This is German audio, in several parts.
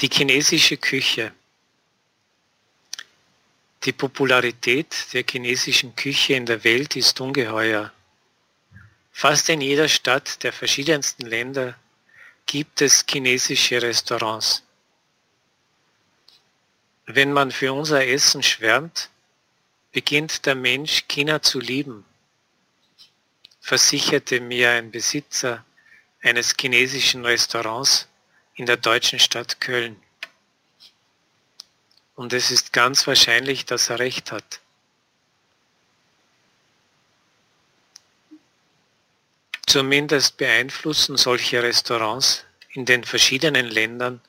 Die chinesische Küche. Die Popularität der chinesischen Küche in der Welt ist ungeheuer. Fast in jeder Stadt der verschiedensten Länder gibt es chinesische Restaurants. Wenn man für unser Essen schwärmt, beginnt der Mensch China zu lieben, versicherte mir ein Besitzer eines chinesischen Restaurants in der deutschen Stadt Köln. Und es ist ganz wahrscheinlich, dass er recht hat. Zumindest beeinflussen solche Restaurants in den verschiedenen Ländern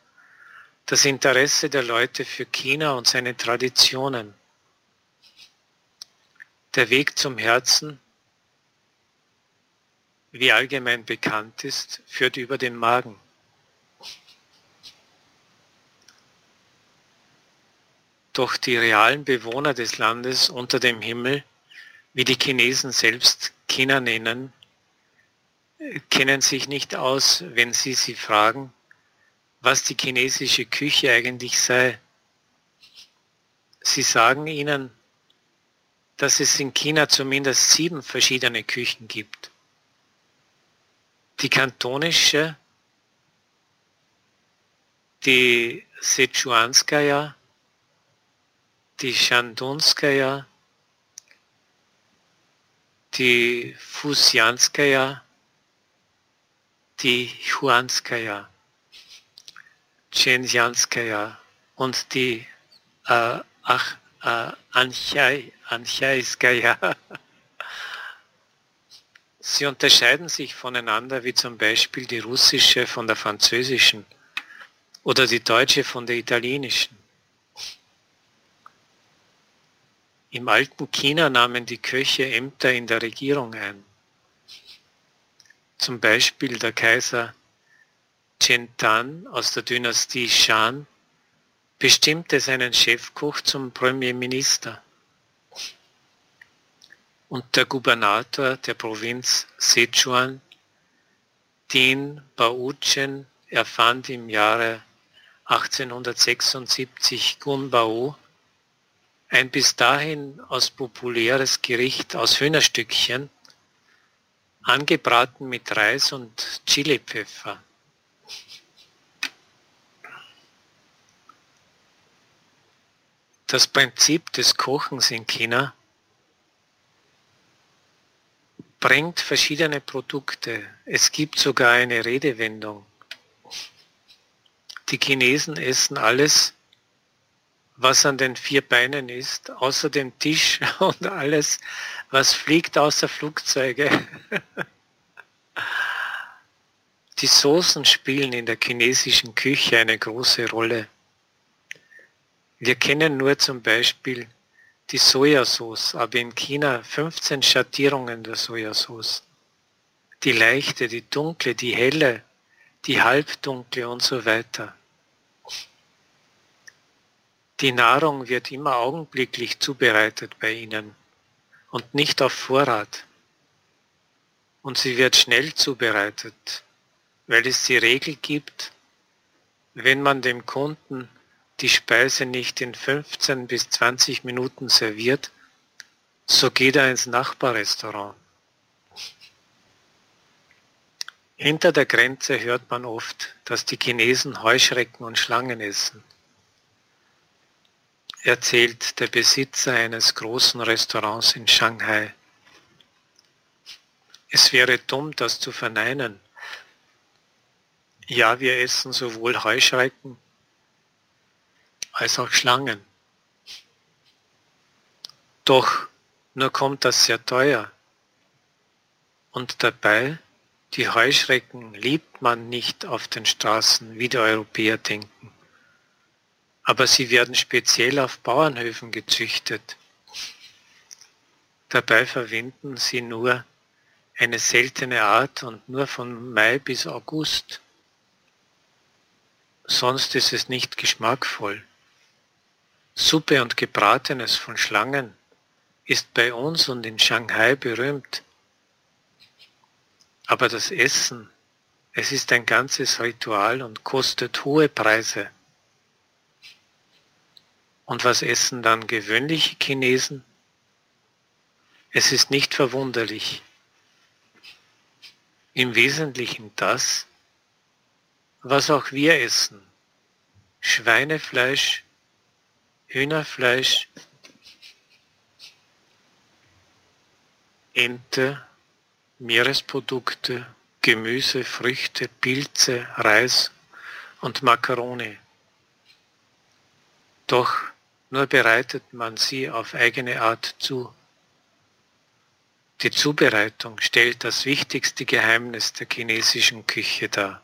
das Interesse der Leute für China und seine Traditionen. Der Weg zum Herzen, wie allgemein bekannt ist, führt über den Magen. Doch die realen Bewohner des Landes unter dem Himmel, wie die Chinesen selbst China nennen, kennen sich nicht aus, wenn sie sie fragen, was die chinesische Küche eigentlich sei. Sie sagen ihnen, dass es in China zumindest sieben verschiedene Küchen gibt. Die kantonische, die Sichuanskaya, die Shandunskaya, die Fusianskaya, die Huanskaya, Chenjanskaya und die äh, ach, äh, Anchai, Anchaiskaya. Sie unterscheiden sich voneinander, wie zum Beispiel die russische von der französischen oder die deutsche von der italienischen. Im alten China nahmen die Köche Ämter in der Regierung ein. Zum Beispiel der Kaiser Chen Tan aus der Dynastie Shan bestimmte seinen Chefkoch zum Premierminister. Und der Gubernator der Provinz Sichuan, Din Baochen, erfand im Jahre 1876 Gun Bao, ein bis dahin aus populäres Gericht aus Hühnerstückchen, angebraten mit Reis und Chilipfeffer. Das Prinzip des Kochens in China bringt verschiedene Produkte. Es gibt sogar eine Redewendung. Die Chinesen essen alles, was an den vier Beinen ist, außer dem Tisch und alles, was fliegt außer Flugzeuge. Die Soßen spielen in der chinesischen Küche eine große Rolle. Wir kennen nur zum Beispiel die Sojasauce, aber in China 15 Schattierungen der Sojasauce. Die leichte, die dunkle, die helle, die halbdunkle und so weiter. Die Nahrung wird immer augenblicklich zubereitet bei ihnen und nicht auf Vorrat. Und sie wird schnell zubereitet, weil es die Regel gibt, wenn man dem Kunden die Speise nicht in 15 bis 20 Minuten serviert, so geht er ins Nachbarrestaurant. Hinter der Grenze hört man oft, dass die Chinesen Heuschrecken und Schlangen essen erzählt der Besitzer eines großen Restaurants in Shanghai. Es wäre dumm, das zu verneinen. Ja, wir essen sowohl Heuschrecken als auch Schlangen. Doch nur kommt das sehr teuer. Und dabei, die Heuschrecken liebt man nicht auf den Straßen, wie die Europäer denken aber sie werden speziell auf Bauernhöfen gezüchtet. Dabei verwenden sie nur eine seltene Art und nur von Mai bis August. Sonst ist es nicht geschmackvoll. Suppe und Gebratenes von Schlangen ist bei uns und in Shanghai berühmt. Aber das Essen, es ist ein ganzes Ritual und kostet hohe Preise. Und was essen dann gewöhnliche Chinesen? Es ist nicht verwunderlich. Im Wesentlichen das, was auch wir essen. Schweinefleisch, Hühnerfleisch, Ente, Meeresprodukte, Gemüse, Früchte, Pilze, Reis und Makarone. Doch nur bereitet man sie auf eigene Art zu. Die Zubereitung stellt das wichtigste Geheimnis der chinesischen Küche dar.